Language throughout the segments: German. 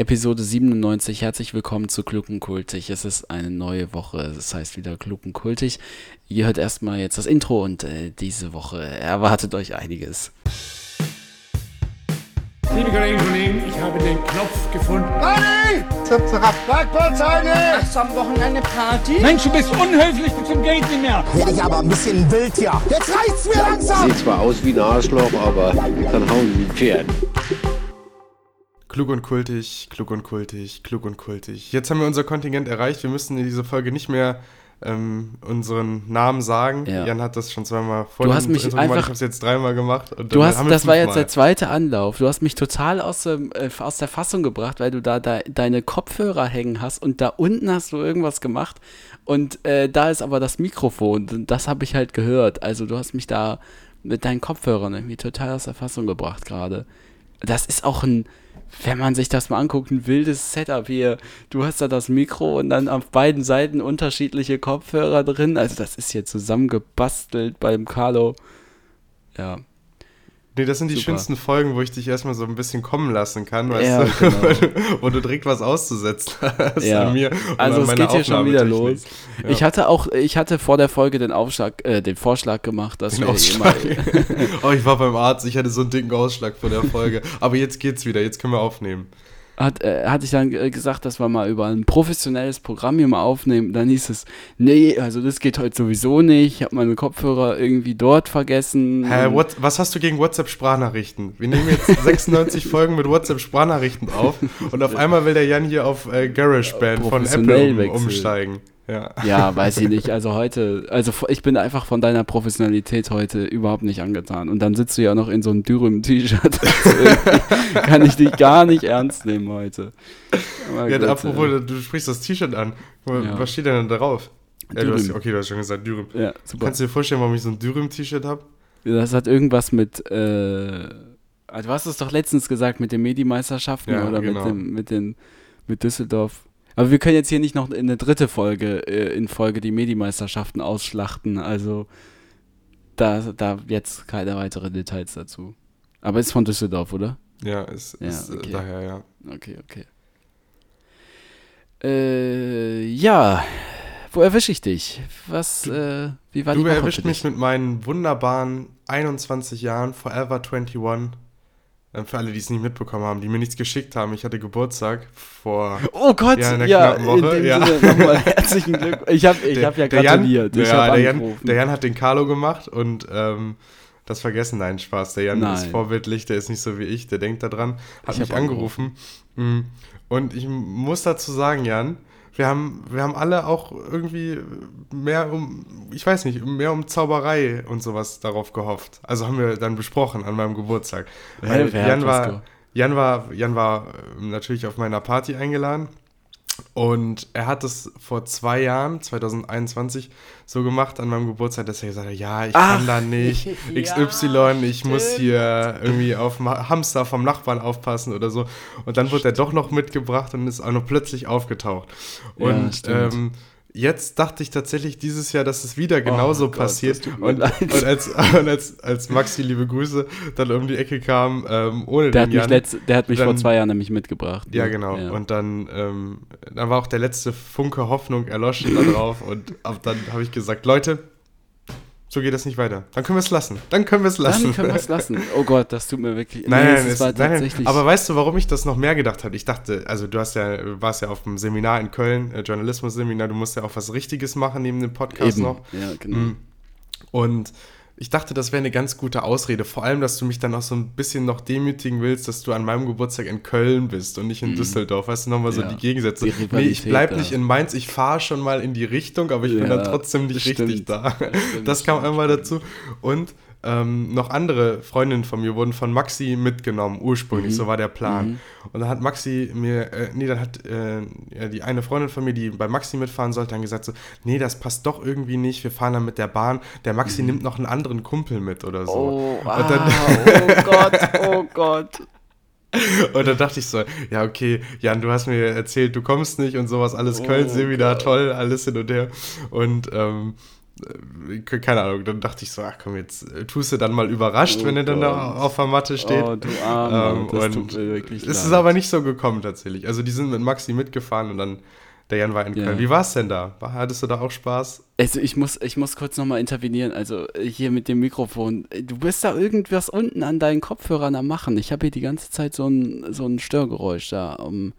Episode 97. Herzlich willkommen zu Kluckenkultig. Es ist eine neue Woche. Es heißt wieder Kluckenkultig. Ihr hört erstmal jetzt das Intro und äh, diese Woche erwartet euch einiges. Liebe Kolleginnen und Kollegen, ich habe den Knopf gefunden. Party! Zap, zap. Bergbauzeit! Hast du am Wochenende Party? Mensch, du bist unhöflich bis zum Geht nicht mehr. Werde ich aber ein bisschen wild hier. Jetzt reicht's mir langsam! Sieht zwar aus wie ein Arschloch, aber kann hauen wie ein Pferd. Klug und kultig, klug und kultig, klug und kultig. Jetzt haben wir unser Kontingent erreicht. Wir müssen in dieser Folge nicht mehr ähm, unseren Namen sagen. Ja. Jan hat das schon zweimal vor Du hast mich Intro gemacht. einfach- Ich habe es jetzt dreimal gemacht. Und Du hast, das war jetzt der zweite Anlauf. Du hast mich total aus, dem, äh, aus der Fassung gebracht, weil du da, da deine Kopfhörer hängen hast und da unten hast du irgendwas gemacht und äh, da ist aber das Mikrofon. Das habe ich halt gehört. Also du hast mich da mit deinen Kopfhörern irgendwie total aus der Fassung gebracht gerade. Das ist auch ein, wenn man sich das mal anguckt, ein wildes Setup hier. Du hast da das Mikro und dann auf beiden Seiten unterschiedliche Kopfhörer drin. Also das ist hier zusammengebastelt beim Carlo. Ja. Nee, das sind die Super. schönsten Folgen, wo ich dich erstmal so ein bisschen kommen lassen kann, weißt Ja, du? genau. Wo du- direkt was auszusetzen hast Ja. an mir. Also an es geht hier schon wieder los. Ich hatte auch, ich hatte vor der Folge den Aufschlag, äh, den Vorschlag gemacht, dass Den wir Ausschlag. oh, ich war beim Arzt, ich hatte so einen dicken Ausschlag vor der Folge. Aber jetzt geht's wieder, jetzt können wir aufnehmen. Hat, äh, hatte ich dann äh, gesagt, dass wir mal über ein professionelles Programm hier mal aufnehmen. Dann hieß es, nee, also das geht heute sowieso nicht. Ich habe meine Kopfhörer irgendwie dort vergessen. Hä, what, was hast du gegen WhatsApp-Sprachnachrichten? Wir nehmen jetzt 96 Folgen mit WhatsApp-Sprachnachrichten auf und auf einmal will der Jan hier auf äh, GarageBand von Professionell Apple um, umsteigen. Ja. Ja, weiß ich nicht. Also heute, also ich bin einfach von deiner Professionalität heute überhaupt nicht angetan. Und dann sitzt du ja noch in so einem Dürüm-T-Shirt. Also kann ich dich gar nicht ernst nehmen heute. Aber ja gut, apropos, äh, du sprichst das T-Shirt an. Ja. Was steht denn da drauf? Ja, du hast, okay, du hast schon gesagt Dürüm. ja, super. Kannst du dir vorstellen, warum ich so ein Dürüm-T-Shirt habe? Das hat irgendwas mit, äh, also du hast es doch letztens gesagt, mit den Medi-Meisterschaften Ja, oder genau. mit, dem, mit, den, mit Düsseldorf. Aber wir können jetzt hier nicht noch in eine dritte Folge, äh, in Folge die Medi-Meisterschaften ausschlachten. Also da, da jetzt keine weiteren Details dazu. Aber ist von Düsseldorf, oder? Ja, ist, Ja, ist okay. äh, daher, ja. Okay, okay. Äh, ja. Wo erwische ich dich? Was, äh, wie war Du die Woche erwischt mich mit meinen wunderbaren 21 Jahren, Forever 21. Für alle, die es nicht mitbekommen haben, die mir nichts geschickt haben. Ich hatte Geburtstag vor Oh Gott, Ja, in ja knappen Woche, in dem ja. Sinne nochmal herzlichen Glückwunsch. Ich habe ich Der- hab ja der gratuliert. Jan, ja, der, Jan, angerufen. der Jan hat den Carlo gemacht und ähm, das vergessen, nein, Spaß. Der Jan ist Nein. vorbildlich, der ist nicht so wie ich, der denkt da dran. Hat Ich mich hab angerufen. Mm. Und ich muss dazu sagen, Jan, wir haben, wir haben alle auch irgendwie mehr um, ich weiß nicht, mehr um Zauberei und sowas darauf gehofft. Also haben wir dann besprochen an meinem Geburtstag. Hat Jan war? Jan war, Jan war ähm, natürlich auf meiner Party eingeladen. Und er hat es vor zwei Jahren, 2021, so gemacht an meinem Geburtstag, dass er gesagt hat, ja, ich Ach, kann da nicht, ja, XY, ich muss hier irgendwie auf Hamster vom Nachbarn aufpassen oder so. Und dann wurde er doch noch mitgebracht und ist auch noch plötzlich aufgetaucht. Ja, Und stimmt. ähm, jetzt dachte ich tatsächlich dieses Jahr, dass es wieder genauso Oh Gott, passiert. und und, als, und als, als Maxi, liebe Grüße, dann um die Ecke kam, ähm, ohne der, den hat mich Jan, letzt, der hat mich vor dann- zwei Jahren nämlich mitgebracht. ja, ne? genau. Ja. Und dann, ähm, dann war auch der letzte Funke Hoffnung erloschen da drauf. und ab dann habe ich gesagt, Leute, so geht das nicht weiter. Dann können wir es lassen. Dann können wir es lassen. Dann können wir es lassen. Oh Gott, das tut mir wirklich. Nein, nee, nein, es war nein, tatsächlich. aber weißt du, warum ich das noch mehr gedacht habe? Ich dachte, also du hast ja, warst ja auf dem Seminar in Köln, äh, Journalismus-Seminar, du musst ja auch was Richtiges machen neben dem Podcast eben. noch. Ja, genau. Mm. Und ich dachte, das wäre eine ganz gute Ausrede. Vor allem, dass du mich dann auch so ein bisschen noch demütigen willst, dass du an meinem Geburtstag in Köln bist und nicht in Düsseldorf. Weißt du, nochmal so. Ja. die Gegensätze. Die nee, ich bleib da. nicht in Mainz, ich fahre schon mal in die Richtung, aber ich bin Ja, dann trotzdem nicht richtig da. stimmt, Das kam einmal dazu. Und ähm, noch andere Freundinnen von mir wurden von Maxi mitgenommen, ursprünglich, Mhm. so war der Plan. Und dann hat Maxi mir, äh, nee, dann hat äh, ja, die eine Freundin von mir, die bei Maxi mitfahren sollte, dann gesagt so, nee, das passt doch irgendwie nicht, wir fahren dann mit der Bahn, der Maxi nimmt noch einen anderen Kumpel mit oder so. Oh, ah, dann, oh Gott, oh Gott. und dann dachte ich so, ja, okay, Jan, du hast mir erzählt, du kommst nicht und sowas, alles Köln, Oh Seminar, Gott. toll, alles hin und her. Und ähm, äh, keine Ahnung, dann dachte ich so, ach komm, jetzt äh, tust du dann mal überrascht, wenn er dann da auf der Matte steht. Oh, du Armer, Ähm, das tut mir wirklich es ist leid. aber nicht so gekommen tatsächlich. Also die sind mit Maxi mitgefahren und dann der Jan war in. Köln. Wie war es denn da? Hattest du da auch Spaß? Also ich muss, ich muss kurz nochmal intervenieren. Also äh, hier mit dem Mikrofon. Äh, Du bist da irgendwas unten an deinen Kopfhörern am machen. Ich habe hier die ganze Zeit so ein, so ein Störgeräusch da. Um,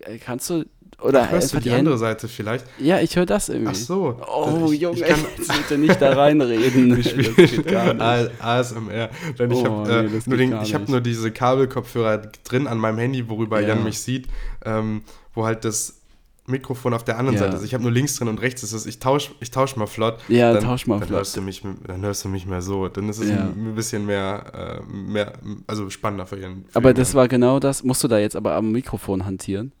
äh, kannst du oder Hörst du die andere Seite vielleicht? Ja, ich höre das irgendwie. Ach so. Oh, Ich- Junge, ich kann- jetzt bitte nicht da reinreden. Ich. A- ASMR. Denn ich Oh, habe nee, äh, nur, den- ich hab nur diese Kabelkopfhörer drin an meinem Handy, worüber Ja. Jan mich sieht, ähm, wo halt das Mikrofon auf der anderen Ja. Seite ist. Ich habe nur links drin und rechts ist es. Ich tausche ich tausch mal flott. Ja, dann, tausch mal dann flott. Hörst du mich, dann hörst du mich mehr so. Dann ist es Ja. ein, bisschen mehr, äh, mehr, also spannender für ihren. Für Aber den das Jan. war genau das. Musst du da jetzt aber am Mikrofon hantieren?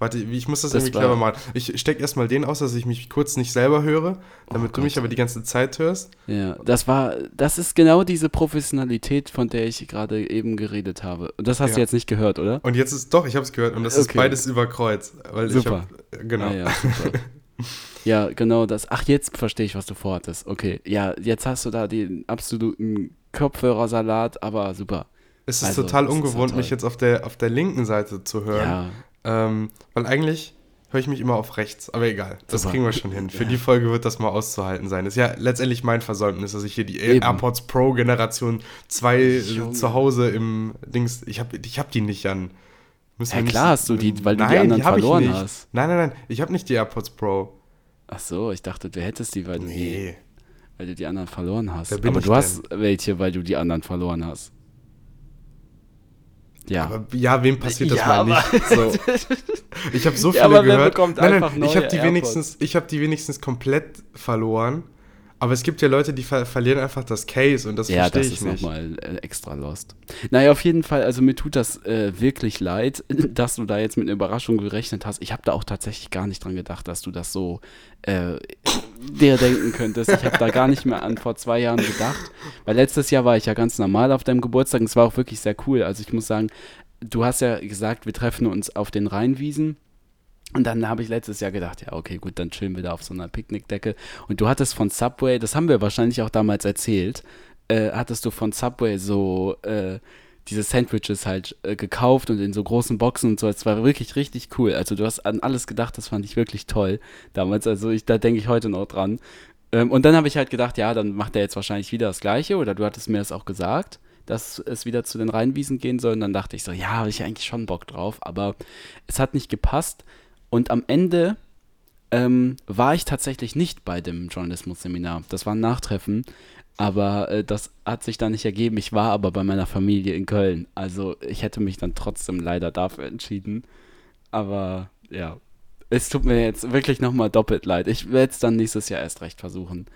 Warte, ich muss das, Das irgendwie clever machen. Ich stecke erstmal den aus, dass ich mich kurz nicht selber höre, damit du Gott. mich aber die ganze Zeit hörst. Ja, das war, das ist genau diese Professionalität, von der ich gerade eben geredet habe. Und das hast du Ja. jetzt nicht gehört, oder? Und jetzt ist doch, ich habe es gehört und das ist Okay. beides über Kreuz. Weil Super. Ich hab, genau. Ah, ja, super. ja, genau das. Ach, jetzt verstehe ich, was du vorhattest. Okay, ja, jetzt hast du da den absoluten Kopfhörersalat, aber super. Es ist Also, total ist ungewohnt, ja mich jetzt auf der, auf der linken Seite zu hören. Ja, Ähm, weil eigentlich höre ich mich immer auf rechts. Aber egal, das Super. kriegen wir schon hin. Für Ja. die Folge wird das mal auszuhalten sein. Ist ja letztendlich mein Versäumnis, dass ich hier die Eben. AirPods Pro Generation 2 Junge. zu Hause im Dings. Ich habe ich hab die nicht an. Müssen Ja, klar hast du die, weil du die Nein, anderen hab ich verloren hast. Nein, nein, nein. Ich habe nicht die AirPods Pro. ach so, ich dachte, du hättest die, weil du, die, Nee. weil du die anderen verloren hast. Aber du hast welche, weil du die anderen verloren hast. Ja. Aber ja, wem passiert das Ja, mal nicht? So. Ich habe so Ja, viele wer gehört. nein, nein, ich habe die AirPods? wenigstens, ich habe die wenigstens komplett verloren. Aber es gibt ja Leute, die ver verlieren einfach das Case und das Ja, verstehe das ich ist nicht. nochmal äh, extra lost. Naja, auf jeden Fall, also mir tut das äh, wirklich leid, dass du da jetzt mit einer Überraschung gerechnet hast. Ich habe da auch tatsächlich gar nicht dran gedacht, dass du das so äh, dir denken könntest. Ich habe da gar nicht mehr an vor zwei Jahren gedacht, weil letztes Jahr war ich ja ganz normal auf deinem Geburtstag und es war auch wirklich sehr cool. Also ich muss sagen, du hast ja gesagt, wir treffen uns auf den Rheinwiesen. Und dann habe ich letztes Jahr gedacht, ja, okay, gut, dann chillen wir da auf so einer Picknickdecke. Und du hattest von Subway, das haben wir wahrscheinlich auch damals erzählt, äh, hattest du von Subway so äh, diese Sandwiches halt äh, gekauft und in so großen Boxen und so. Es war wirklich richtig cool. Also du hast an alles gedacht, das fand ich wirklich toll damals. Also ich, da denke ich heute noch dran. Ähm, und dann habe ich halt gedacht, ja, dann macht er jetzt wahrscheinlich wieder das Gleiche oder du hattest mir das auch gesagt, dass es wieder zu den Rheinwiesen gehen soll. Und dann dachte ich so, ja, habe ich eigentlich schon Bock drauf, aber es hat nicht gepasst. Und am Ende ähm, war ich tatsächlich nicht bei dem Journalismus-Seminar. Das war ein Nachtreffen, aber äh, das hat sich dann nicht ergeben. Ich war aber bei meiner Familie in Köln. Also ich hätte mich dann trotzdem leider dafür entschieden. Aber ja, es tut mir jetzt wirklich nochmal doppelt leid. Ich werde es dann nächstes Jahr erst recht versuchen.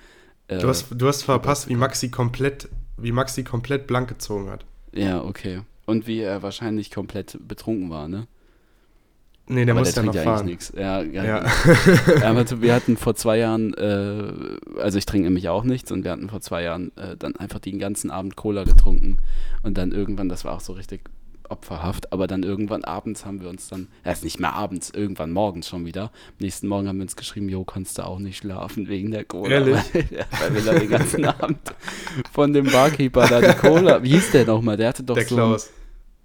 Äh, Du hast, du hast verpasst, wie Maxi komplett, wie Maxi komplett blank gezogen hat. ja, okay. Und wie er wahrscheinlich komplett betrunken war, ne? Nee, der Aber muss ja noch fahren. nichts. Ja, ja. Ja. Ja, aber wir hatten vor zwei Jahren, äh, also ich trinke nämlich auch nichts und wir hatten vor zwei Jahren äh, dann einfach den ganzen Abend Cola getrunken und dann irgendwann, das war auch so richtig opferhaft, aber dann irgendwann abends haben wir uns dann, erst nicht mehr abends, irgendwann morgens schon wieder, am nächsten Morgen haben wir uns geschrieben, jo, kannst du auch nicht schlafen wegen der Cola. Ehrlich? Weil, weil wir dann den ganzen Abend von dem Barkeeper da die Cola, wie hieß der nochmal, der hatte doch Der so, Klaus.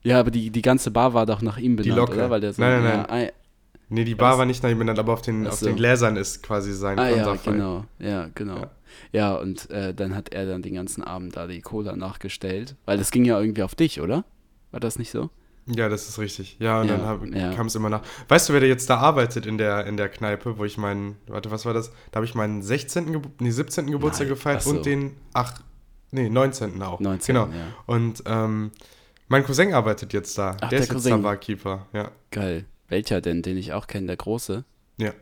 Ja, aber die, die ganze Bar war doch nach ihm benannt, Locke. oder? Weil der so, Nein, nein, ja, nein. ein- Nee, die Bar das- war nicht nach ihm benannt, aber auf den, auf den Gläsern ist quasi sein Ah ja, genau. Ja, genau. Ja. Ja, und äh, dann hat er dann den ganzen Abend da die Cola nachgestellt. Weil das ging ja irgendwie auf dich, oder? War das nicht so? Ja, das ist richtig. Ja, und Ja, dann ja. kam es immer nach. Weißt du, wer da jetzt da arbeitet in der, in der Kneipe, wo ich meinen, warte, was war das? Da habe ich meinen 16. Gebur nee, 17. Geburtstag Nein, gefeiert so. und den, ach, nee, 19. auch. 19., Genau. ja. Und ähm, mein Cousin arbeitet jetzt da. Ach, der, der ist jetzt Cousin. da Barkeeper, ja. Geil. Welcher denn, den ich auch kenne, der Große? Ja.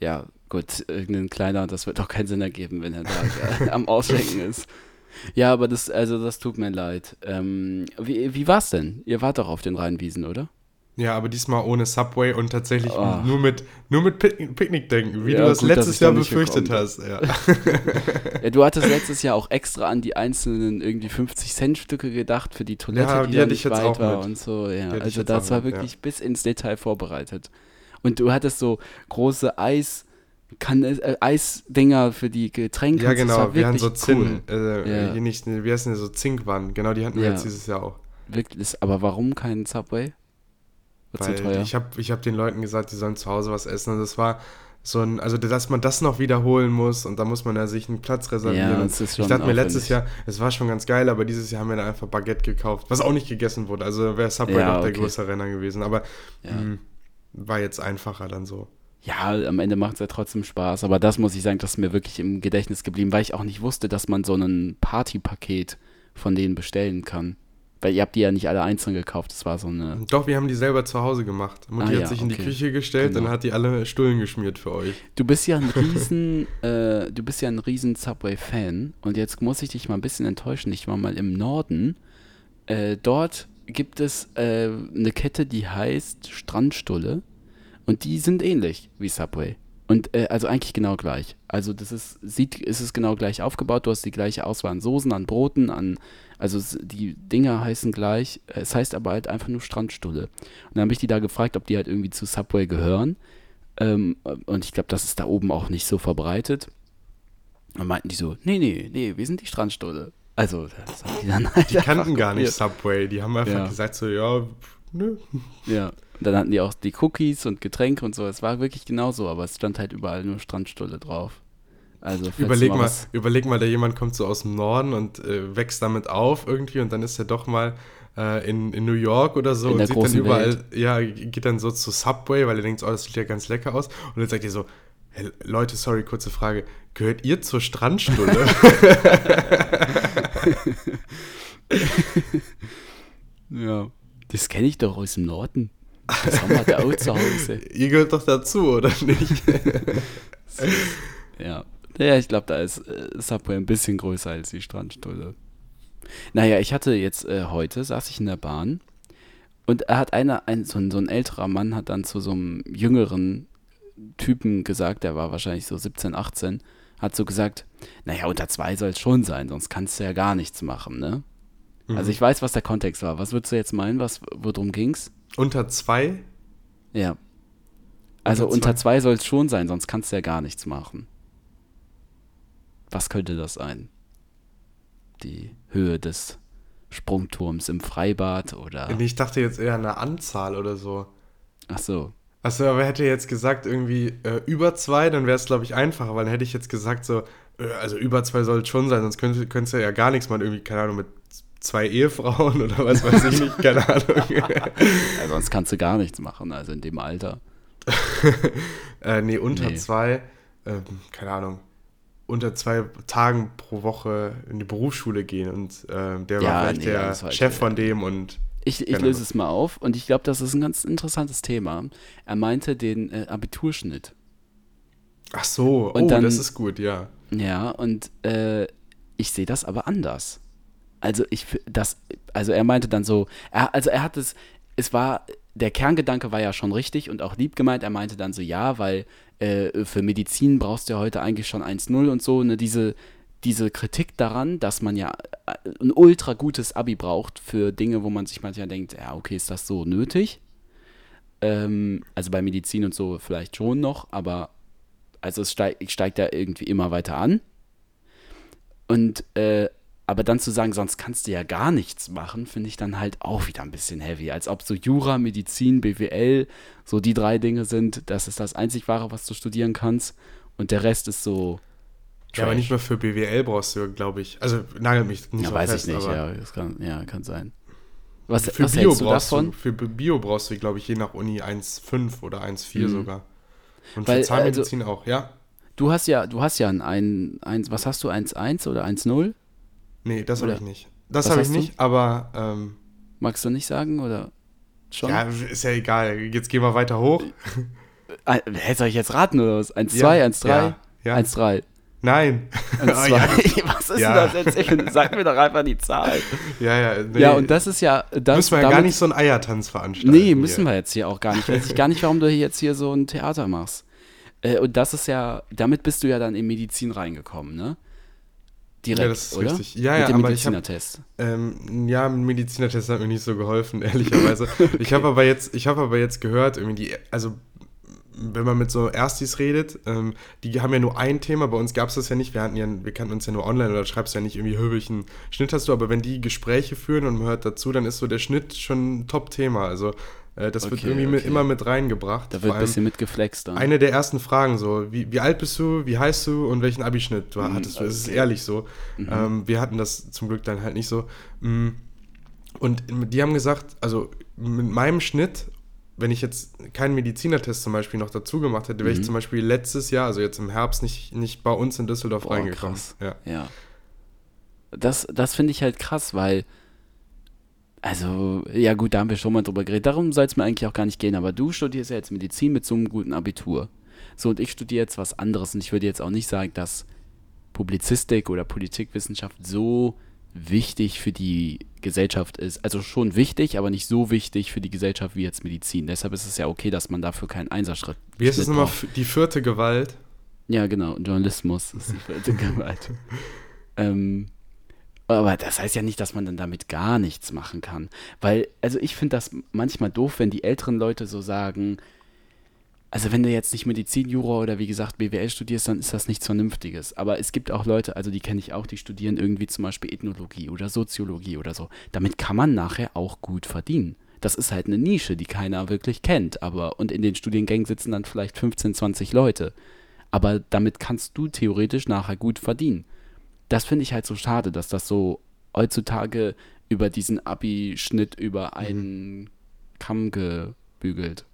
Ja, gut, irgendein kleiner, das wird doch keinen Sinn ergeben, wenn er da äh, am Ausschenken ist. Ja, aber das, also das tut mir leid. Ähm, wie, wie war's denn? Ihr wart doch auf den Rheinwiesen, oder? Ja, aber diesmal ohne Subway und tatsächlich Oh. nur mit, nur mit Pick Picknickdenken, wie Ja, du das gut, letztes da Jahr nicht befürchtet hast. Ja. Ja, du hattest letztes Jahr auch extra an die einzelnen irgendwie 50-Cent-Stücke gedacht für die Toilette, Ja, die, die da hatte nicht weit war mit. und so. Ja, also das war mit, wirklich bis ins Detail vorbereitet. Und du hattest so große kann äh, Eisdinger für die Getränke. Ja, genau, wir hatten so cool. Zinn, äh, Ja. nicht, wie heißen die so Zinkwannen, genau, die hatten wir Ja. jetzt dieses Jahr auch. Wirklich, aber warum kein Subway? Wird Weil so teuer. ich habe ich hab den Leuten gesagt, die sollen zu Hause was essen und das war so ein, also dass man das noch wiederholen muss und da muss man ja sich einen Platz reservieren. Ja, das ist ich schon dachte mir letztes. Jahr, es war schon ganz geil, aber dieses Jahr haben wir dann einfach Baguette gekauft, was auch nicht gegessen wurde. Also wäre Subway Ja, noch der okay. größere Renner gewesen, aber Ja. mh, war jetzt einfacher dann so. Ja, am Ende macht es ja trotzdem Spaß, aber das muss ich sagen, das ist mir wirklich im Gedächtnis geblieben, weil ich auch nicht wusste, dass man so ein Partypaket von denen bestellen kann. Weil ihr habt die ja nicht alle einzeln gekauft, das war so eine. Doch, wir haben die selber zu Hause gemacht. Mutti Ah, hat ja, sich in die okay. Küche gestellt Genau. und hat die alle Stullen geschmiert für euch. Du bist ja ein riesen, äh, du bist ja ein riesen Subway-Fan und jetzt muss ich dich mal ein bisschen enttäuschen. Ich war mal im Norden. Äh, dort gibt es äh, eine Kette, die heißt Strandstulle und die sind ähnlich wie Subway. Und äh, also eigentlich genau gleich. Also das ist, sieht, ist es genau gleich aufgebaut. Du hast die gleiche Auswahl an Soßen, an Broten, an, also die Dinger heißen gleich. äh, Es heißt aber halt einfach nur Strandstulle. Und dann habe ich die da gefragt, ob die halt irgendwie zu Subway gehören. Ähm, und ich glaube, das ist da oben auch nicht so verbreitet. Und meinten die so, nee, nee, nee, wir sind die Strandstulle. Also, das haben die dann halt Die kannten gar nicht. Subway. Die haben einfach Ja. gesagt so, ja, nö. Ja. Und dann hatten die auch die Cookies und Getränke und so. Es war wirklich genauso, aber es stand halt überall nur Strandstulle drauf. Also, Überleg mal, was- überleg mal, da jemand kommt so aus dem Norden und äh, wächst damit auf irgendwie und dann ist er doch mal äh, in, in New York oder so In und der sieht dann überall, Welt. ja, geht dann so zu Subway, weil er denkt, oh, das sieht ja ganz lecker aus. Und dann sagt ihr so, hey, Leute, sorry, kurze Frage, gehört ihr zur Strandstulle? Ja. Das kenne ich doch aus dem Norden. Das haben wir da auch zu Hause. ihr gehört doch dazu, oder nicht? Ja. Ja, ich glaube, da ist äh, Subway ein bisschen größer als die Strandstulle. Naja, ich hatte jetzt äh, heute, saß ich in der Bahn und er hat einer, ein, so, ein, so ein älterer Mann hat dann zu so einem jüngeren Typen gesagt, der war wahrscheinlich so 17, 18, hat so gesagt, naja, unter zwei soll es schon sein, sonst kannst du ja gar nichts machen, ne? Also ich weiß, was der Kontext war. Was würdest du jetzt meinen, was, worum ging's? Unter zwei? Ja. Also Unter unter zwei? zwei soll es schon sein, sonst kannst du ja gar nichts machen. Was könnte das sein? Die Höhe des Sprungturms im Freibad oder. Ich dachte jetzt eher eine Anzahl oder so. Ach so. Achso, aber hätte jetzt gesagt, irgendwie äh, über zwei, dann wäre es, glaube ich, einfacher, weil dann hätte ich jetzt gesagt, so, äh, also über zwei soll es schon sein, sonst könnte, könntest du ja gar nichts machen, irgendwie, keine Ahnung, mit zwei Ehefrauen oder was weiß ich nicht, keine Ahnung. Ja, sonst kannst du gar nichts machen, also in dem Alter. äh, nee, unter Nee. zwei, ähm, keine Ahnung, unter zwei Tagen pro Woche in die Berufsschule gehen und ähm, der Ja, war vielleicht nee, der halt, Chef äh, von dem und Ich, ich löse es mal auf und ich glaube, das ist ein ganz interessantes Thema. Er meinte den äh, Abiturschnitt. ach so, Und oh, dann- das ist gut, ja. Ja, und äh, ich sehe das aber anders. Also ich das, also er meinte dann so, er, also er hat es, es war, der Kerngedanke war ja schon richtig und auch lieb gemeint. Er meinte dann so, ja, weil äh, für Medizin brauchst du ja heute eigentlich schon 1-0 und so, ne, diese, diese Kritik daran, dass man ja äh, ein ultra gutes Abi braucht für Dinge, wo man sich manchmal denkt, ja, okay, ist das so nötig? Ähm, also bei Medizin und so vielleicht schon noch, aber also es steigt, steigt ja irgendwie immer weiter an. Und äh, aber dann zu sagen, sonst kannst du ja gar nichts machen, finde ich dann halt auch wieder ein bisschen heavy. Als ob so Jura, Medizin, BWL so die drei Dinge sind, das ist das einzig wahre, was du studieren kannst. Und der Rest ist so. Ja, aber Trash. nicht mal für BWL brauchst du, glaube ich. Also nagel mich nicht Ja, weiß fest, ich nicht, ja, das kann, ja, kann sein. Was, Für was Bio hältst du brauchst davon? du, für Bio brauchst du, glaube ich, je nach Uni 1,5 oder 1,4 Mhm. sogar. Und Weil, für Zahnmedizin auch, ja. Du hast ja, du hast ja ein, ein, ein was hast du, 1,1 oder 1,0? Nee, das habe ich nicht. Das habe ich hast du? nicht, aber ähm, Magst du nicht sagen oder schon? ja, ist ja egal. Jetzt gehen wir weiter hoch. Äh, Hä, soll ich jetzt raten oder was? 1, Ja, 2, 1, 3? ja, ja. 1, 3. Nein. 1, Oh, 2. ja. Was ist Ja. denn das jetzt? Sag mir doch einfach die Zahl. ja, ja. Nee, Ja, und das ist ja. Das, müssen wir ja gar nicht so einen Eiertanz veranstalten. Nee, müssen hier. wir jetzt hier auch gar nicht. Weiß ich gar nicht, warum du jetzt hier so ein Theater machst. Äh, und das ist ja, damit bist du ja dann in Medizin reingekommen, ne? Direkt, Ja, das ist oder? richtig. Ja, Mit ja, dem aber ich hab- Medizinertest. Ähm, ja, ein Medizinertest hat mir nicht so geholfen, ehrlicherweise. Ich habe aber jetzt, ich habe aber jetzt gehört, irgendwie die, also wenn man mit so Erstis redet, ähm, die haben ja nur ein Thema, bei uns gab es das ja nicht, wir hatten ja, wir kannten uns ja nur online oder schreibst ja nicht irgendwie, hör, welchen Schnitt hast du, aber wenn die Gespräche führen und man hört dazu, dann ist so der Schnitt schon ein Top-Thema, also äh, das wird Okay, irgendwie mit, okay. immer mit reingebracht. Da wird ein bisschen mitgeflext dann. Eine der ersten Fragen so, wie, wie alt bist du, wie heißt du und welchen Abischnitt du hattest du, das ist ehrlich so. Ähm, wir hatten das zum Glück dann halt nicht so. Mm, Und die haben gesagt, also mit meinem Schnitt, wenn ich jetzt keinen Medizinertest zum Beispiel noch dazu gemacht hätte, wäre ich zum Beispiel letztes Jahr, also jetzt im Herbst, nicht, nicht bei uns in Düsseldorf Boah, reingekommen. krass. Ja. Ja. Das, das finde ich halt krass, weil, also, ja gut, da haben wir schon mal drüber geredet. Darum soll es mir eigentlich auch gar nicht gehen, aber du studierst ja jetzt Medizin mit so einem guten Abitur. So, und ich studiere jetzt was anderes und ich würde jetzt auch nicht sagen, dass Publizistik oder Politikwissenschaft so wichtig für die Gesellschaft ist. Also schon wichtig, aber nicht so wichtig für die Gesellschaft wie jetzt Medizin. Deshalb ist es ja okay, dass man dafür keinen Einserschritt Wie ist es nochmal, die vierte Gewalt? Ja, genau. Journalismus ist die vierte Gewalt. ähm, aber das heißt ja nicht, dass man dann damit gar nichts machen kann. Weil, also ich finde das manchmal doof, wenn die älteren Leute so sagen, also wenn du jetzt nicht Medizin, Jura oder wie gesagt BWL studierst, dann ist das nichts Vernünftiges. Aber es gibt auch Leute, also die kenne ich auch, die studieren irgendwie zum Beispiel Ethnologie oder Soziologie oder so. Damit kann man nachher auch gut verdienen. Das ist halt eine Nische, die keiner wirklich kennt. Aber und in den Studiengängen sitzen dann vielleicht 15, 20 Leute. Aber damit kannst du theoretisch nachher gut verdienen. Das finde ich halt so schade, dass das so heutzutage über diesen Abi-Schnitt über einen Kamm gebügelt.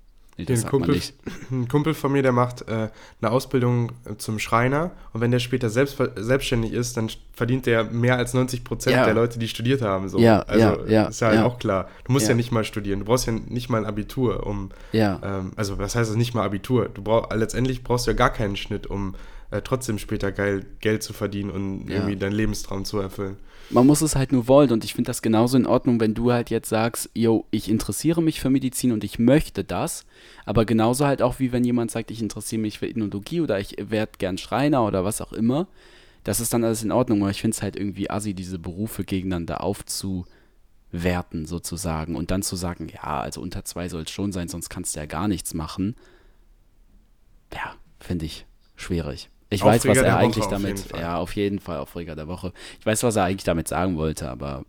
Nee, das man Kumpel, nicht. ein Kumpel von mir, der macht äh, eine Ausbildung äh, zum Schreiner und wenn der später selbst, selbstständig ist, dann verdient der mehr als 90 Prozent Ja. der Leute, die studiert haben. So. Ja, also ja, ja, ist ja, halt auch klar. Du musst ja. Nicht mal studieren, du brauchst ja nicht mal ein Abitur, um ähm, also was heißt das nicht mal Abitur? Du brauch, letztendlich brauchst du ja gar keinen Schnitt, um äh, trotzdem später geil Geld zu verdienen und Ja. irgendwie deinen Lebenstraum zu erfüllen. Man muss es halt nur wollen und ich finde das genauso in Ordnung, wenn du halt jetzt sagst, yo, ich interessiere mich für Medizin und ich möchte das, aber genauso halt auch wie wenn jemand sagt, ich interessiere mich für Ethnologie oder ich werde gern Schreiner oder was auch immer, das ist dann alles in Ordnung, aber ich finde es halt irgendwie assi, diese Berufe gegeneinander aufzuwerten sozusagen und dann zu sagen, ja, also unter zwei soll es schon sein, sonst kannst du ja gar nichts machen. Ja, finde ich schwierig. Ich weiß, was Aufreger er Woche eigentlich auf damit, ja, auf jeden Fall Aufreger der Woche. Ich weiß, was er eigentlich damit sagen wollte, aber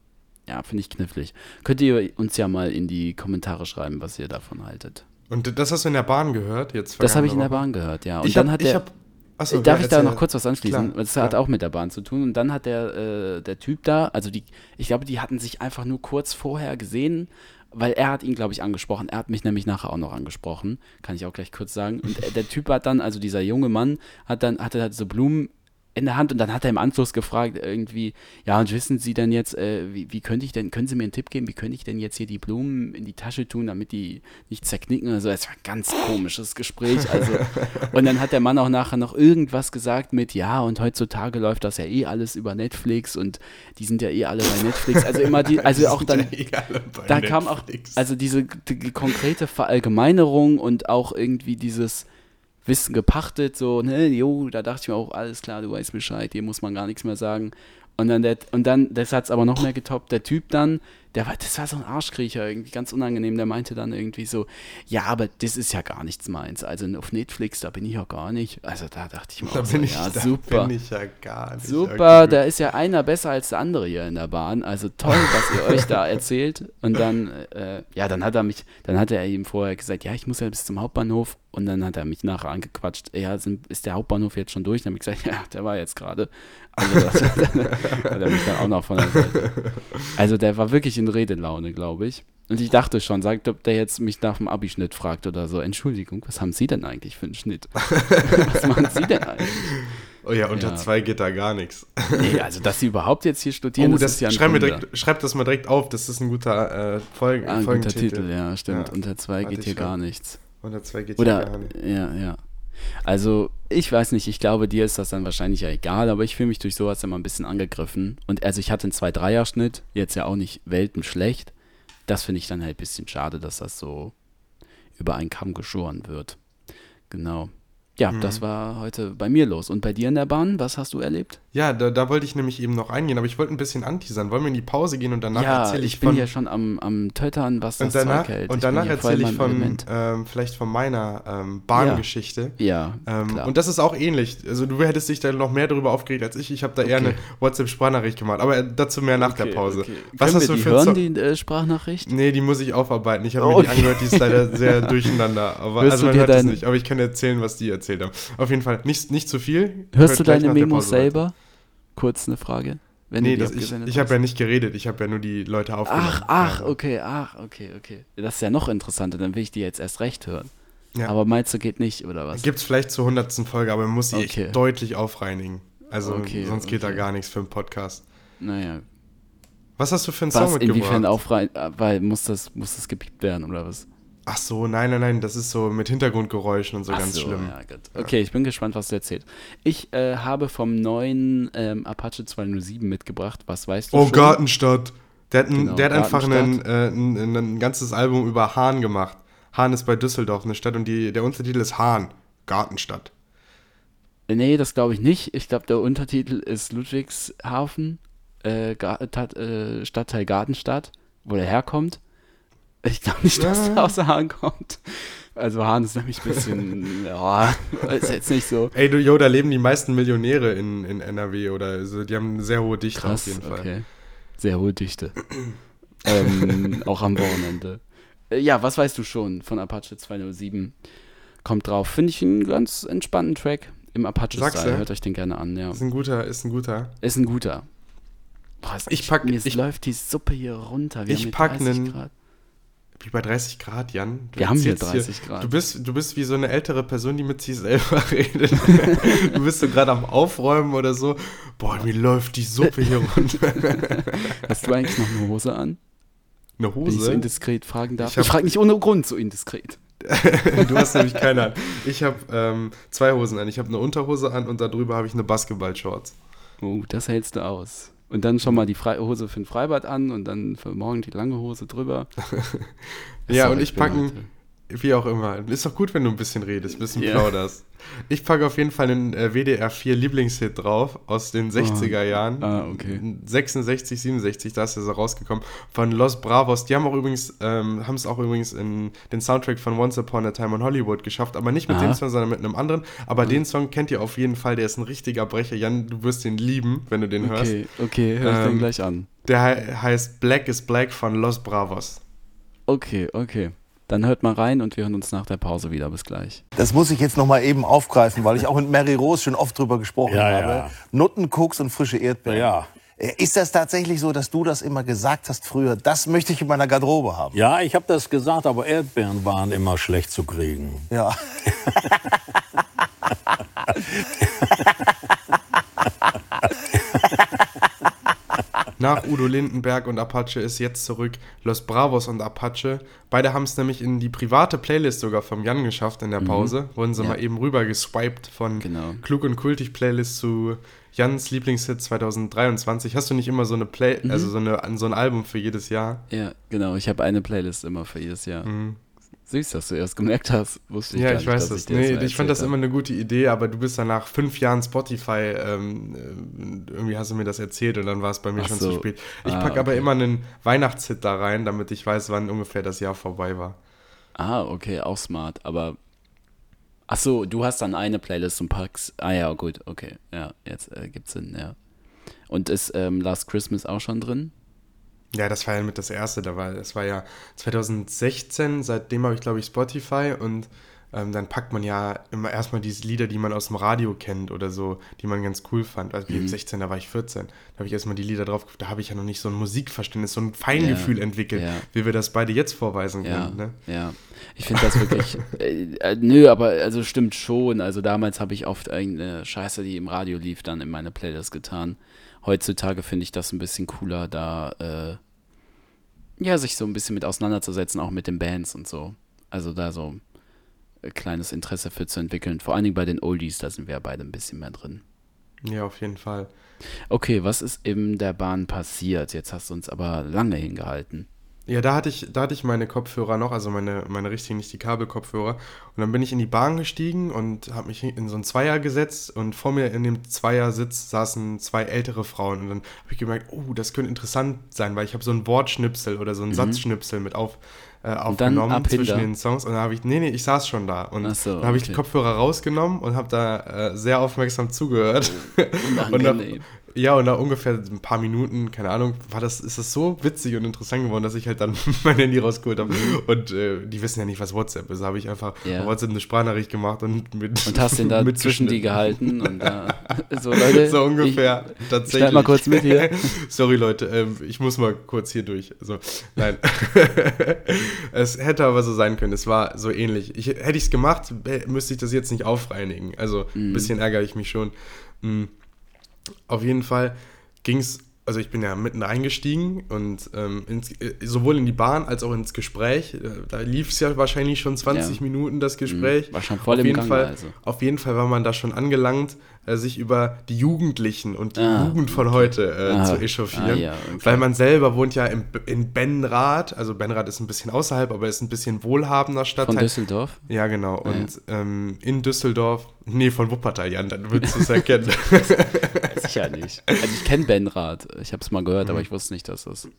ja, finde ich knifflig. Könnt ihr uns ja mal in die Kommentare schreiben, was ihr davon haltet. Und das hast du in der Bahn gehört? Jetzt Das habe ich in der Bahn gehört, ja. Woche? Und Ich dann hab, hat ich der, achso, Darf ja, ich da noch kurz was anschließen? Klar, das hat auch mit der Bahn zu tun. Und dann hat der, äh, der Typ da, also die, ich glaube, die hatten sich einfach nur kurz vorher gesehen, weil er hat ihn, glaube ich, angesprochen. Er hat mich nämlich nachher auch noch angesprochen. Kann ich auch gleich kurz sagen. Und der Typ hat dann, also dieser junge Mann, hat dann, hatte halt so Blumen in der Hand und dann hat er im Anschluss gefragt, irgendwie, ja, und wissen Sie denn jetzt, äh, wie, wie könnte ich denn, können Sie mir einen Tipp geben, wie könnte ich denn jetzt hier die Blumen in die Tasche tun, damit die nicht zerknicken oder so. Es war ein ganz komisches Gespräch. Also, und dann hat der Mann auch nachher noch irgendwas gesagt mit, ja, und heutzutage läuft das ja eh alles über Netflix und die sind ja eh alle bei Netflix. Also immer die, also auch dann, da kam auch, also diese die konkrete Verallgemeinerung und auch irgendwie dieses Wissen gepachtet, so, ne, jo, da dachte ich mir auch, alles klar, du weißt Bescheid, hier muss man gar nichts mehr sagen. Und dann, der, und dann, das hat es aber noch mehr getoppt, der Typ dann, der war, das war so ein Arschkriecher, irgendwie ganz unangenehm, der meinte dann irgendwie so, ja, aber das ist ja gar nichts meins, also auf Netflix, da bin ich ja gar nicht. Also da dachte ich mir Da so, bin ich, ja, da super. bin ich ja gar nicht. Super, da ist ja einer besser als der andere hier in der Bahn. Also toll, was ihr euch da erzählt. Und dann, äh, ja, dann hat er mich, dann hat er ihm vorher gesagt, ja, ich muss ja bis zum Hauptbahnhof. Und dann hat er mich nachher angequatscht, ja, sind, ist der Hauptbahnhof jetzt schon durch? Dann habe ich gesagt, ja, der war jetzt gerade. Also das hat er mich dann auch noch von der Seite. Also der war wirklich in Redelaune, glaube ich. Und ich dachte schon, sagt, ob der jetzt mich nach dem Abischnitt fragt oder so. Entschuldigung, was haben Sie denn eigentlich für einen Schnitt? was machen Sie denn eigentlich? Oh ja, unter Ja. zwei geht da gar nichts. Nee, also dass sie überhaupt jetzt hier studieren, Oh, das, das, ist ja ein schreib, direkt, schreib das mal direkt auf, das ist ein guter äh, Folgen, Ah, ein guter Folgentitel. Titel, ja, stimmt. Ja. Unter zwei Warte, geht hier gar nichts. Unter zwei geht ja gar Oder, nicht. ja, ja. Also, ich weiß nicht, ich glaube, dir ist das dann wahrscheinlich ja egal, aber ich fühle mich durch sowas immer ein bisschen angegriffen. Und also, ich hatte einen 2-3er-Schnitt, jetzt ja auch nicht weltenschlecht. Das finde ich dann halt ein bisschen schade, dass das so über einen Kamm geschoren wird. Genau. Ja, Mhm. das war heute bei mir los. Und bei dir in der Bahn, was hast du erlebt? Ja, da, da wollte ich nämlich eben noch eingehen, aber ich wollte ein bisschen anteasern. Wollen wir in die Pause gehen und danach ja, erzähle ich, ich bin von. ja schon am, am Töttern, was das danach, Zeug hält. und Ich bin danach erzähle ich von ähm, vielleicht von meiner ähm, Bahngeschichte. Ja, Ähm, klar. und das ist auch ähnlich. Also du hättest dich da noch mehr darüber aufgeregt als ich. Ich habe da eher Okay. eine WhatsApp-Sprachnachricht gemacht. Aber äh, dazu mehr nach der Okay, Pause. okay. Was Können hast wir du die für hören, Zo- die äh, Sprachnachricht? Nee, die muss ich aufarbeiten. Ich habe mir Okay. die angehört, die ist leider sehr durcheinander. Aber Hörst also du man hört es nicht. Aber ich kann erzählen, was die erzählt haben. Auf jeden Fall nicht, nicht zu viel. Hörst Hört du deine der weiter. selber? Kurz eine Frage. Wenn Nee, das, ich, ich habe ja nicht geredet. Ich habe ja nur die Leute aufgenommen. Ach, ach, okay, ach, okay, okay. Das ist ja noch interessanter, dann will ich die jetzt erst recht hören. Ja. Aber meinst du, geht nicht, oder was? Gibt es vielleicht zur hundertsten Folge, aber man muss sie Okay. echt deutlich aufreinigen. Also Okay, sonst geht da okay. gar nichts für einen Podcast. Naja, Was hast du für einen Song was, inwiefern mitgebracht? aufrein, äh, weil muss das, muss das gepiept werden, oder was? Ach so, nein, nein, nein, das ist so mit Hintergrundgeräuschen und so Ach ganz so, schlimm. Ja. Okay, ich bin gespannt, was du erzählst. Ich äh, habe vom neuen ähm, Apache 207 mitgebracht. Was weißt du Oh, schon? Gartenstadt. Der hat, ein, Genau, der hat einfach einen, äh, ein, ein ganzes Album über Hahn gemacht. Hahn ist bei Düsseldorf eine Stadt und die, der Untertitel ist Hahn, Gartenstadt. Nee, das glaube ich nicht. Ich glaube, der Untertitel ist Ludwigshafen, äh, Tat, äh, Stadtteil Gartenstadt, wo der herkommt. Ich glaube nicht, dass Ja. der aus Hahn kommt. Also Hahn ist nämlich ein bisschen, ja, ist jetzt nicht so Ey, du, jo, da leben die meisten Millionäre in, in NRW oder also die haben eine sehr hohe Dichte krass. auf jeden Fall. Okay. Sehr hohe Dichte. ähm, auch am Wochenende. Äh, ja, was weißt du schon von Apache 207? Kommt drauf. Finde ich einen ganz entspannten Track im Apache-Style. Hört euch den gerne an, ja. Ist ein guter, ist ein guter. Ist ein guter. Boah, ist Ich echt- pack- mir ich- läuft die Suppe hier runter. Wir ich pack 30 nen- Grad. Wie bei 30 Grad, Jan. Du Wir haben hier erzählst 30 Grad. Du bist, du bist wie so eine ältere Person, die mit sich selber redet. du bist so gerade am Aufräumen oder so. Boah, mir läuft die Suppe hier runter. Hast du eigentlich noch eine Hose an? Eine Wenn ich so Hose? indiskret fragen darf. Ich Ich, frage nicht ohne Grund so indiskret. du hast nämlich keine an. Ich habe ähm, zwei Hosen an. Ich habe eine Unterhose an und darüber habe ich eine Basketball-Shorts. Oh, das hältst du aus. Und dann schon mal die Fre Hose für ein Freibad an und dann für morgen die lange Hose drüber. Ja, und ich bin packe, wie auch immer. Ist doch gut, wenn du ein bisschen redest, ein bisschen Ja. plauderst. Ich packe auf jeden Fall einen äh, WDR 4 Lieblingshit drauf aus den 60er Jahren. Ah, okay. 66, 67, da ist er so rausgekommen. Von Los Bravos. Die haben auch übrigens, ähm, haben es auch übrigens in den Soundtrack von Once Upon a Time in Hollywood geschafft. Aber nicht mit Aha. dem Song, sondern mit einem anderen. Aber den Song kennt ihr auf jeden Fall. Der ist ein richtiger Brecher. Jan, du wirst ihn lieben, wenn du den hörst. Okay, okay, hör ich Ähm, dann gleich an. Der he heißt Black is Black von Los Bravos. Okay, okay. Dann hört mal rein und wir hören uns nach der Pause wieder. Bis gleich. Das muss ich jetzt noch mal eben aufgreifen, weil ich auch mit Mary Rose schon oft drüber gesprochen Ja, habe. ja. Nutten, Koks und frische Erdbeeren. Ja. Äh, Ist das tatsächlich so, dass du das immer gesagt hast früher? Das möchte ich in meiner Garderobe haben. Ja, ich habe das gesagt, aber Erdbeeren waren immer schlecht zu kriegen. Ja. Nach Udo Lindenberg und Apache ist jetzt zurück Los Bravos und Apache. Beide haben es nämlich in die private Playlist sogar vom Jan geschafft in der Pause. Wurden sie Ja. mal eben rüber geswiped von Genau. Klug und Kultig Playlist zu Jans Lieblingshit 2023. Hast du nicht immer so eine Play, Mhm. also so, eine, so ein Album für jedes Jahr? Ja, genau. Ich habe eine Playlist immer für jedes Jahr. Mhm. Süß, dass du erst gemerkt hast. Wusste ich ja, ich nicht, weiß das. dir nee, ich fand das hab. immer eine gute Idee, aber du bist dann nach fünf Jahren Spotify, ähm, äh, irgendwie hast du mir das erzählt und dann war es bei mir Ach schon so. zu spät. Ich Ah, packe aber okay. immer einen Weihnachtshit da rein, damit ich weiß, wann ungefähr das Jahr vorbei war. Ah, okay, auch smart. Aber. Ach so, du hast dann eine Playlist und packst. Ah ja, gut, okay. Ja, jetzt äh, gibt's Sinn, ja. Und ist ähm, Last Christmas auch schon drin? Ja, das war ja mit das erste, da war, das war ja 2016, seitdem habe ich glaube ich Spotify und ähm, dann packt man ja immer erstmal diese Lieder, die man aus dem Radio kennt oder so, die man ganz cool fand. Also Mhm. 16, da war ich 14, da habe ich erstmal die Lieder drauf, da habe ich ja noch nicht so ein Musikverständnis, so ein Feingefühl Ja, entwickelt, ja. wie wir das beide jetzt vorweisen Ja, können. Ne? ja. Ich finde das wirklich. äh, äh, nö, aber also stimmt schon. Also damals habe ich oft irgendeine Scheiße, die im Radio lief, dann in meine Playlist getan. Heutzutage finde ich das ein bisschen cooler, da äh, ja sich so ein bisschen mit auseinanderzusetzen, auch mit den Bands und so. Also da so ein kleines Interesse für zu entwickeln. Vor allen Dingen bei den Oldies, da sind wir ja beide ein bisschen mehr drin. Ja, auf jeden Fall. Okay, was ist in der Bahn passiert? Jetzt hast du uns aber lange hingehalten. Ja, da hatte ich, da hatte ich meine Kopfhörer noch, also meine, meine richtigen, nicht die Kabelkopfhörer. Und dann bin ich in die Bahn gestiegen und habe mich in so einen Zweier gesetzt und vor mir in dem Zweiersitz saßen zwei ältere Frauen. Und dann habe ich gemerkt, oh, das könnte interessant sein, weil ich habe so ein Wortschnipsel oder so ein Satzschnipsel mit auf, äh, aufgenommen zwischen hinter. den Songs. Und dann habe ich, nee, nee, ich saß schon da. Und so, dann habe ich die okay. Kopfhörer rausgenommen und habe da äh, sehr aufmerksam zugehört. und nach, Unangenehm. Ja, und nach ungefähr ein paar Minuten, keine Ahnung, war das, ist das so witzig und interessant geworden, dass ich halt dann mein Handy rausgeholt habe. Und äh, die wissen ja nicht, was WhatsApp ist. Da habe ich einfach Mhm. Ja. WhatsApp eine Sprachnachricht gemacht und mit Und hast den da zwischen die gehalten und da, so Leute. So ungefähr, Ich, tatsächlich. schneid mal kurz mit hier. Sorry, Leute, ähm, ich muss mal kurz hier durch. So, nein. es hätte aber so sein können. Es war so ähnlich. Ich, hätte ich es gemacht, äh, müsste ich das jetzt nicht aufreinigen. Also Mhm. ein bisschen ärgere ich mich schon. Mm. Auf jeden Fall ging es, also ich bin ja mitten eingestiegen und ähm, ins, äh, sowohl in die Bahn als auch ins Gespräch. Äh, Da lief es ja wahrscheinlich schon 20 Ja. Minuten, das Gespräch. Mhm. War schon voll auf im jeden Gange, Fall, also. Auf jeden Fall war man da schon angelangt, äh, sich über die Jugendlichen und die Ah, Jugend von heute äh, Aha. zu echauffieren. Ah, ja, okay. Weil man selber wohnt ja im, in Benrath, also Benrath ist ein bisschen außerhalb, aber ist ein bisschen wohlhabender Von Stadtteil. Düsseldorf. Ja, genau. Und ähm, in Düsseldorf, nee, von Wuppertal, Jan, dann würdest du es erkennen. Sicher nicht. Also ich kenne Benrad. Ich habe es mal gehört, aber ich wusste nicht, dass das Mhm.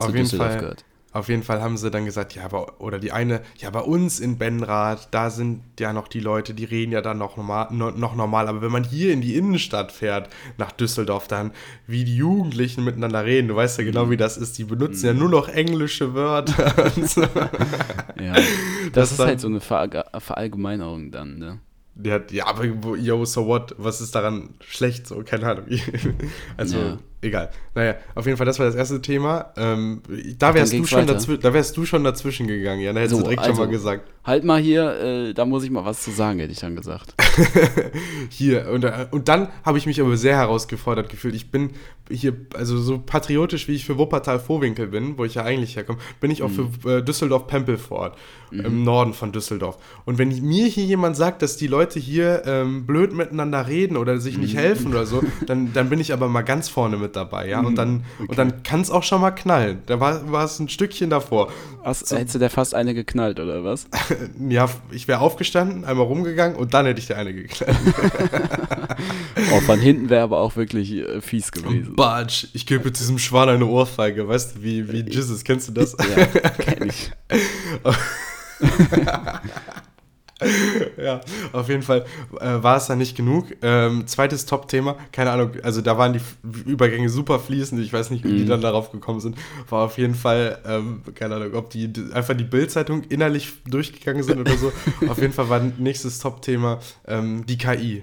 Auf zu jeden Düsseldorf Fall. gehört. Auf jeden Fall haben sie dann gesagt, ja, aber, oder die eine, ja, bei uns in Benrath, da sind ja noch die Leute, die reden ja dann noch normal, no- noch normal. Aber wenn man hier in die Innenstadt fährt, nach Düsseldorf, dann, wie die Jugendlichen miteinander reden, du weißt ja genau, Mhm. wie das ist, die benutzen ja nur noch englische Wörter. so. Ja. Das, Das ist dann- halt so eine Verallg- Verallgemeinerung dann, ne? Der hat, ja, aber yo, so what? Was ist daran schlecht? So, keine Ahnung. also, Ja. Egal. Naja, auf jeden Fall, das war das erste Thema. Ähm, da, wärst du schon weiter. dazwi- da wärst du schon dazwischen gegangen, ja. Da hättest So, du direkt also. schon mal gesagt. Halt mal hier, äh, da muss ich mal was zu sagen, hätte ich dann gesagt. Hier. Und, äh, und dann habe ich mich aber sehr herausgefordert gefühlt. Ich bin hier, also so patriotisch, wie ich für Wuppertal-Vorwinkel bin, wo ich ja eigentlich herkomme, bin ich auch Mhm. für äh, Düsseldorf-Pempelfort, im Norden von Düsseldorf. Und wenn mir hier jemand sagt, dass die Leute hier ähm, blöd miteinander reden oder sich Mhm. nicht helfen oder so, dann, dann bin ich aber mal ganz vorne mit dabei, ja. Und Mhm. dann, und dann kann es auch schon mal knallen. Da war, es ein Stückchen davor. Hast, hättest du der fast eine geknallt, oder was? Ja, ich wäre aufgestanden, einmal rumgegangen und dann hätte ich dir eine geknallt. Oh, von hinten wäre aber auch wirklich äh, fies gewesen. Batsch, ich gebe jetzt diesem Schwan eine Ohrfeige, weißt du, wie, wie Jesus, kennst du das? Ja, kenn ich. ja, auf jeden Fall äh, war es da nicht genug. Ähm, zweites Top-Thema, keine Ahnung, also da waren die Übergänge super fließend, ich weiß nicht, wie die Mhm. dann darauf gekommen sind. War auf jeden Fall, ähm, keine Ahnung, ob die einfach die Bildzeitung innerlich durchgegangen sind oder so. auf jeden Fall war nächstes Top-Thema ähm, die KI.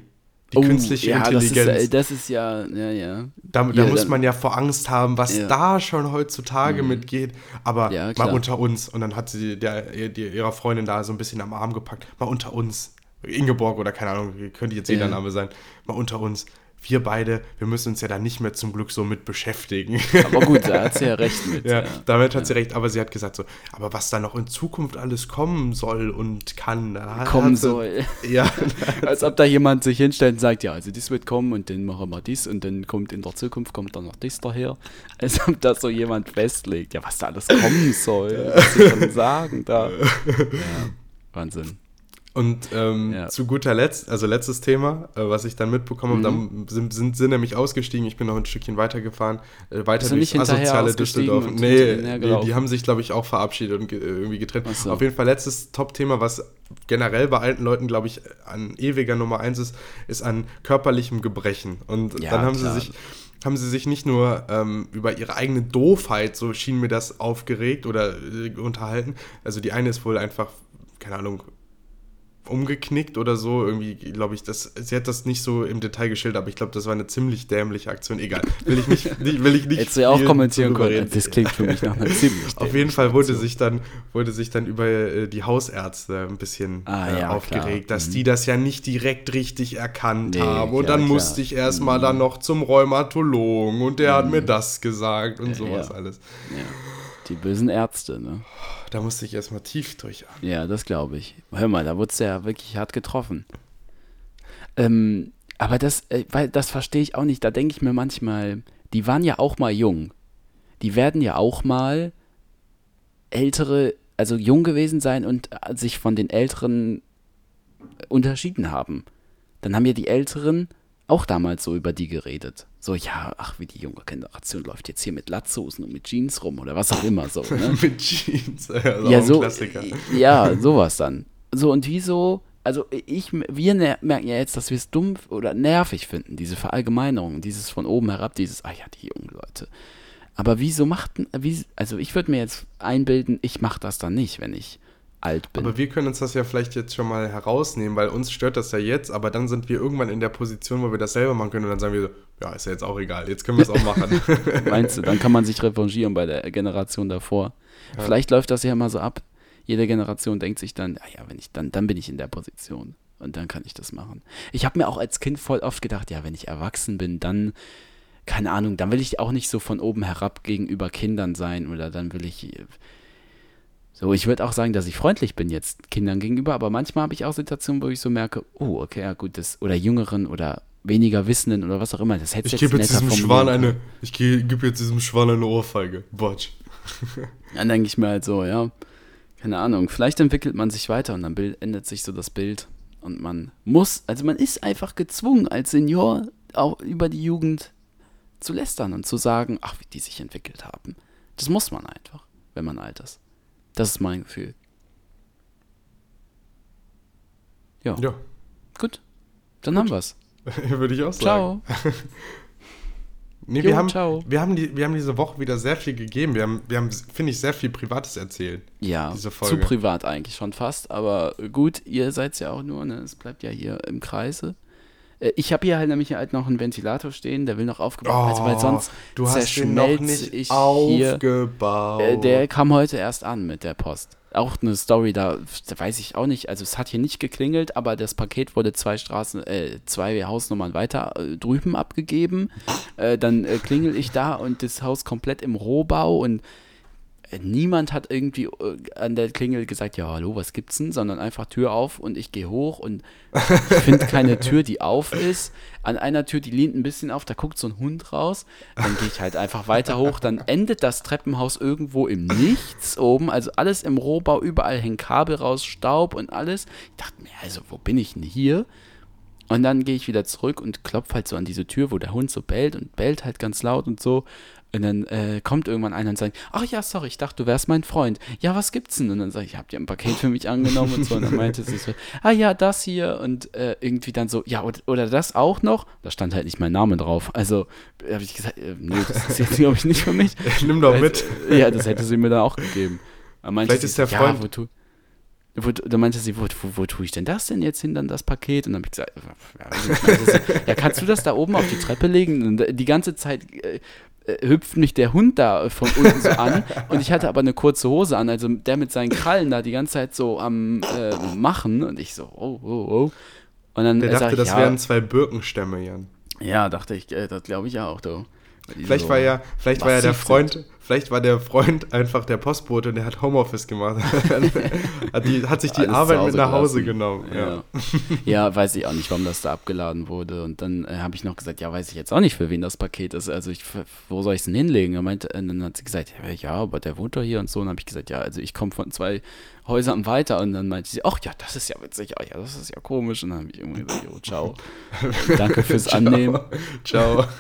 Die künstliche Oh, ja, Intelligenz. Das ist, äh, das ist ja, ja, ja. Da, da Ja, muss dann- man ja vor Angst haben, was Ja. da schon heutzutage mitgeht. Aber mal unter uns. Und dann hat sie der, die, ihrer Freundin da so ein bisschen am Arm gepackt. Mal unter uns. Ingeborg oder keine Ahnung, könnte jetzt jeder Ja. Name sein. Mal unter uns. Wir beide, wir müssen uns ja da nicht mehr zum Glück so mit beschäftigen. Aber gut, da hat sie ja recht mit. ja, ja. damit hat sie recht. Aber sie hat gesagt so, aber was da noch in Zukunft alles kommen soll und kann. da Kommen sie- soll. Ja, Als ob da jemand sich hinstellt und sagt, ja, also das wird kommen und dann machen wir dies und dann kommt in der Zukunft kommt dann noch das daher. Als ob das so jemand festlegt, ja, was da alles kommen soll. Was sie schon sagen da. Ja, Wahnsinn. Und ähm, Ja. zu guter Letzt, also letztes Thema, äh, was ich dann mitbekommen habe, Mhm. dann sind, sind, sind nämlich ausgestiegen. Ich bin noch ein Stückchen weitergefahren, äh, weiter Bist du durchs nicht hinterher asoziale Düsseldorf. Nee, nee, hergelaufen? die haben sich, glaube ich, auch verabschiedet und ge irgendwie getrennt. So. Auf jeden Fall letztes Top-Thema, was generell bei alten Leuten, glaube ich, an ewiger Nummer eins ist, ist an körperlichem Gebrechen. Und Ja, dann haben klar. sie sich haben sie sich nicht nur ähm, über ihre eigene Doofheit, so schien mir das, aufgeregt oder äh, unterhalten. Also die eine ist wohl einfach, keine Ahnung, umgeknickt oder so. Irgendwie, glaube ich, das, sie hat das nicht so im Detail geschildert, aber ich glaube, das war eine ziemlich dämliche Aktion. Egal. Will ich nicht, nicht will ich nicht. Hättest du ja auch kommentieren können. Das klingt für mich nach einer ziemlich Auf jeden Fall wurde sich dann, wurde sich dann über äh, die Hausärzte ein bisschen Ah, äh, ja, aufgeregt, klar. dass die das ja nicht direkt richtig erkannt Nee, haben. Und klar, dann klar. musste ich erstmal dann noch zum Rheumatologen und der hat mir das gesagt und sowas ja. alles. Ja. Die bösen Ärzte, ne? Da musste ich erstmal tief durchatmen. Ja, das glaube ich. Hör mal, da wurdest du ja wirklich hart getroffen. Ähm, aber das, äh, weil das verstehe ich auch nicht. Da denke ich mir manchmal, die waren ja auch mal jung. Die werden ja auch mal ältere, also jung gewesen sein und äh, sich von den Älteren unterschieden haben. Dann haben ja die Älteren auch damals so über die geredet. So, ja, ach, wie die junge Generation läuft jetzt hier mit Latzhosen und mit Jeans rum oder was auch immer so. Ne? Mit Jeans. Also ja, so, Klassiker. ja, sowas dann. So, und wieso, also ich, wir merken ja jetzt, dass wir es dumm oder nervig finden, diese Verallgemeinerung, dieses von oben herab, dieses, ah ja, die jungen Leute. Aber wieso machten, wie, also ich würde mir jetzt einbilden, ich mache das dann nicht, wenn ich alt bin. Aber wir können uns das ja vielleicht jetzt schon mal herausnehmen, weil uns stört das ja jetzt, aber dann sind wir irgendwann in der Position, wo wir das selber machen können und dann sagen wir so, ja, ist ja jetzt auch egal, jetzt können wir es auch machen. Meinst du, dann kann man sich revanchieren bei der Generation davor. Vielleicht läuft das ja immer so ab. Jede Generation denkt sich dann, ja, wenn ich dann, dann bin ich in der Position und dann kann ich das machen. Ich habe mir auch als Kind voll oft gedacht, ja, wenn ich erwachsen bin, dann, keine Ahnung, dann will ich auch nicht so von oben herab gegenüber Kindern sein oder dann will ich. So, ich würde auch sagen, dass ich freundlich bin jetzt Kindern gegenüber, aber manchmal habe ich auch Situationen, wo ich so merke, oh, okay, ja gut, das, oder Jüngeren oder weniger Wissenden oder was auch immer, das hätte Ich jetzt gebe jetzt diesem Schwan eine, ich gebe jetzt diesem Schwan eine Ohrfeige. Watch. Dann denke ich mir halt so, ja, keine Ahnung, vielleicht entwickelt man sich weiter und dann bild, ändert sich so das Bild und man muss, also man ist einfach gezwungen als Senior auch über die Jugend zu lästern und zu sagen, ach, wie die sich entwickelt haben. Das muss man einfach, wenn man alt ist. Das ist mein Gefühl. Ja, Ja, gut. Dann haben wir's. würde ich auch sagen. Ciao. Nee, Jo, wir, haben, ciao. wir, haben die, wir haben diese Woche wieder sehr viel gegeben. Wir haben, wir haben finde ich, sehr viel Privates erzählt. Ja, Diese zu Folge. privat eigentlich schon fast, aber gut, ihr seid ja auch nur, ne? Es bleibt ja hier im Kreise. Äh, Ich habe hier halt nämlich halt noch einen Ventilator stehen, der will noch aufgebaut werden, also, weil sonst Oh, du hast den noch nicht ich hier. aufgebaut. Äh, Der kam heute erst an mit der Post. Auch eine Story, da, weiß ich auch nicht, also es hat hier nicht geklingelt, aber das Paket wurde zwei Straßen, äh, zwei Hausnummern weiter äh, drüben abgegeben. Äh, dann äh, klingel ich da und das Haus komplett im Rohbau und niemand hat irgendwie äh, an der Klingel gesagt, ja, hallo, was gibt's denn? Sondern einfach Tür auf und ich gehe hoch und ich finde keine Tür, die auf ist. An einer Tür, die lehnt ein bisschen auf, da guckt so ein Hund raus. Dann gehe ich halt einfach weiter hoch. Dann endet das Treppenhaus irgendwo im Nichts oben. Also alles im Rohbau, überall hängen Kabel raus, Staub und alles. Ich dachte mir, also wo bin ich denn hier? Und dann gehe ich wieder zurück und klopfe halt so an diese Tür, wo der Hund so bellt und bellt halt ganz laut und so. Und dann äh, kommt irgendwann einer und sagt, ach ja, sorry, ich dachte, du wärst mein Freund. Ja, was gibt's denn? Und dann sage ich, habt ihr ein Paket für mich angenommen und so. Und dann meinte sie so, ah ja, das hier. Und äh, irgendwie dann so, ja, oder, oder das auch noch. Da stand halt nicht mein Name drauf. Also habe ich gesagt, äh, nee, das ist jetzt, glaube ich, nicht für mich. Nimm doch mit. Ja, das hätte sie mir dann auch gegeben. Vielleicht ist der Freund- Ja, wo tu, wo, da meinte sie, wo, wo, wo tue ich denn das denn jetzt hin, dann das Paket? Und dann habe ich gesagt, ja, sie, ja, kannst du das da oben auf die Treppe legen? Und die ganze Zeit äh, hüpft mich der Hund da von unten so an und ich hatte aber eine kurze Hose an, also der mit seinen Krallen da die ganze Zeit so am äh, Machen und ich so, oh, oh, oh. Und dann Der äh, dachte, ich, das ja, wären zwei Birkenstämme, Jan. ja, dachte ich, äh, das glaube ich auch, du. Vielleicht so war ja, vielleicht war ja der Freund. Vielleicht war der Freund einfach der Postbote und der hat Homeoffice gemacht. hat, die, hat sich die Alles Arbeit mit nach Hause gelassen. genommen. Ja. Ja. weiß ich auch nicht, warum das da abgeladen wurde. Und dann äh, habe ich noch gesagt, ja, weiß ich jetzt auch nicht, für wen das Paket ist. Also ich, wo soll ich es denn hinlegen? Er meinte, äh, dann hat sie gesagt, ja, aber der wohnt doch hier und so. Und dann habe ich gesagt, ja, also ich komme von zwei Häusern weiter. Und dann meinte sie, ach ja, das ist ja witzig, ach ja, das ist ja komisch. Und dann habe ich irgendwie gesagt, jo, ciao. Danke fürs Annehmen. Ciao.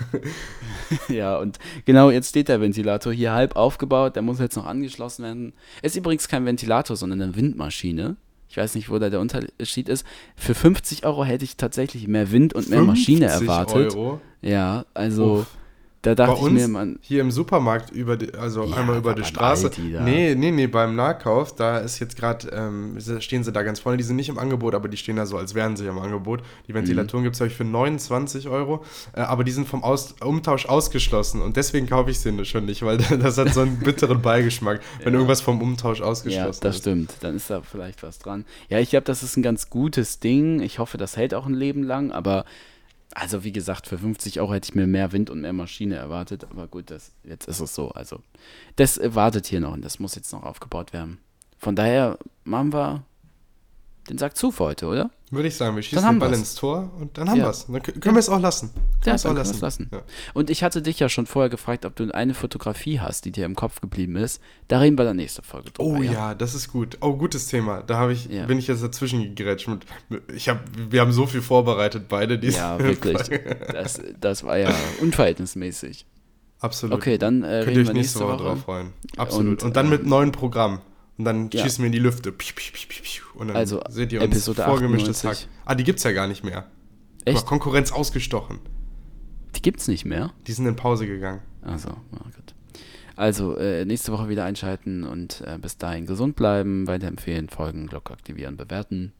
Ja, und genau, jetzt steht der Ventilator hier halb aufgebaut, der muss jetzt noch angeschlossen werden. Es ist übrigens kein Ventilator, sondern eine Windmaschine. Ich weiß nicht, wo da der Unterschied ist. Für 50 Euro hätte ich tatsächlich mehr Wind und mehr Maschine 50 erwartet. Euro. Ja, also Uff. Da Bei dachte ich uns mir, man, hier im Supermarkt über die, also Ja, einmal über die bei Straße. Aldi da. Nee, nee, nee, beim Nahkauf, da ist jetzt gerade, ähm, stehen sie da ganz vorne, die sind nicht im Angebot, aber die stehen da so, als wären sie im Angebot. Die Mhm. Ventilatoren gibt es, glaube ich, für 29 Euro, äh, aber die sind vom Aus Umtausch ausgeschlossen und deswegen kaufe ich sie schon nicht, weil das hat so einen bitteren Beigeschmack, wenn irgendwas vom Umtausch ja, ausgeschlossen das ist. stimmt. Dann ist da vielleicht was dran. Ja, ich glaube, das ist ein ganz gutes Ding. Ich hoffe, das hält auch ein Leben lang, aber also wie gesagt, für 50 Euro hätte ich mir mehr Wind und mehr Maschine erwartet, aber gut, das, jetzt ist es so. Also, das wartet hier noch und das muss jetzt noch aufgebaut werden. Von daher machen wir den Sack zu für heute, oder? Würde ich sagen, wir schießen haben den Ball wir's. ins Tor und dann haben Ja. wir's. Dann kö- können wir es auch lassen. Können wir Ja, es dann auch lassen. lassen. Ja. Und ich hatte dich ja schon vorher gefragt, ob du eine Fotografie hast, die dir im Kopf geblieben ist. Da reden wir dann nächste Folge drüber. Oh ja. das ist gut. Oh, gutes Thema. Da habe ich, Ja. bin ich jetzt dazwischen gegrätscht. Mit, ich hab, wir haben so viel vorbereitet, beide. Diese Ja, wirklich. Das, das war ja unverhältnismäßig. Absolut. Okay, dann äh, Könnt reden ihr euch wir nächste nächste Woche Woche. drauf freuen. Absolut. Und, Und, dann ähm, mit neuen Programm. Und dann ja. schießen wir in die Lüfte. Und dann Also, seht ihr uns Episode vorgemischtes Hack. 98. Ah, die gibt's ja gar nicht mehr. Guck mal, Echt? Konkurrenz ausgestochen. Die gibt's nicht mehr. Die sind in Pause gegangen. Also, ja, gut. Also, äh, nächste Woche wieder einschalten und äh, bis dahin gesund bleiben, weiterempfehlen, folgen, Glocke aktivieren, bewerten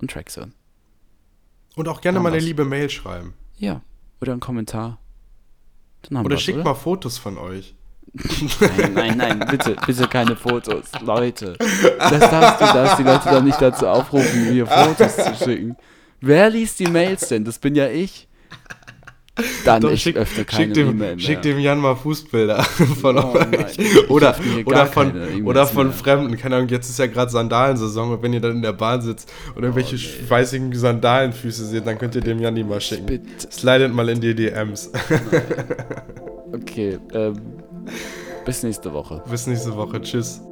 und Tracks hören. Und auch gerne mal eine liebe Mail schreiben. Ja. Oder einen Kommentar. Oder schickt oder? mal Fotos von euch. Nein, nein, nein, bitte, bitte keine Fotos. Leute. Das darfst du, darfst die Leute doch nicht dazu aufrufen, mir Fotos zu schicken. Wer liest die Mails denn? Das bin ja ich. Dann Doch, ich schick, öffne keine schick, dem, E-Mail mehr. schick dem Jan mal Fußbilder von Oh euch. Oder, oder von, E-Mails oder von mehr. Fremden. Keine Ahnung, jetzt ist ja gerade Sandalensaison und wenn ihr dann in der Bahn sitzt und irgendwelche Oh, schweißigen Sandalenfüße seht, dann könnt ihr dem Jan die mal schicken. Bitte. Slidet mal in die DMs. Okay, ähm, bis nächste Woche. Bis nächste Woche. Tschüss.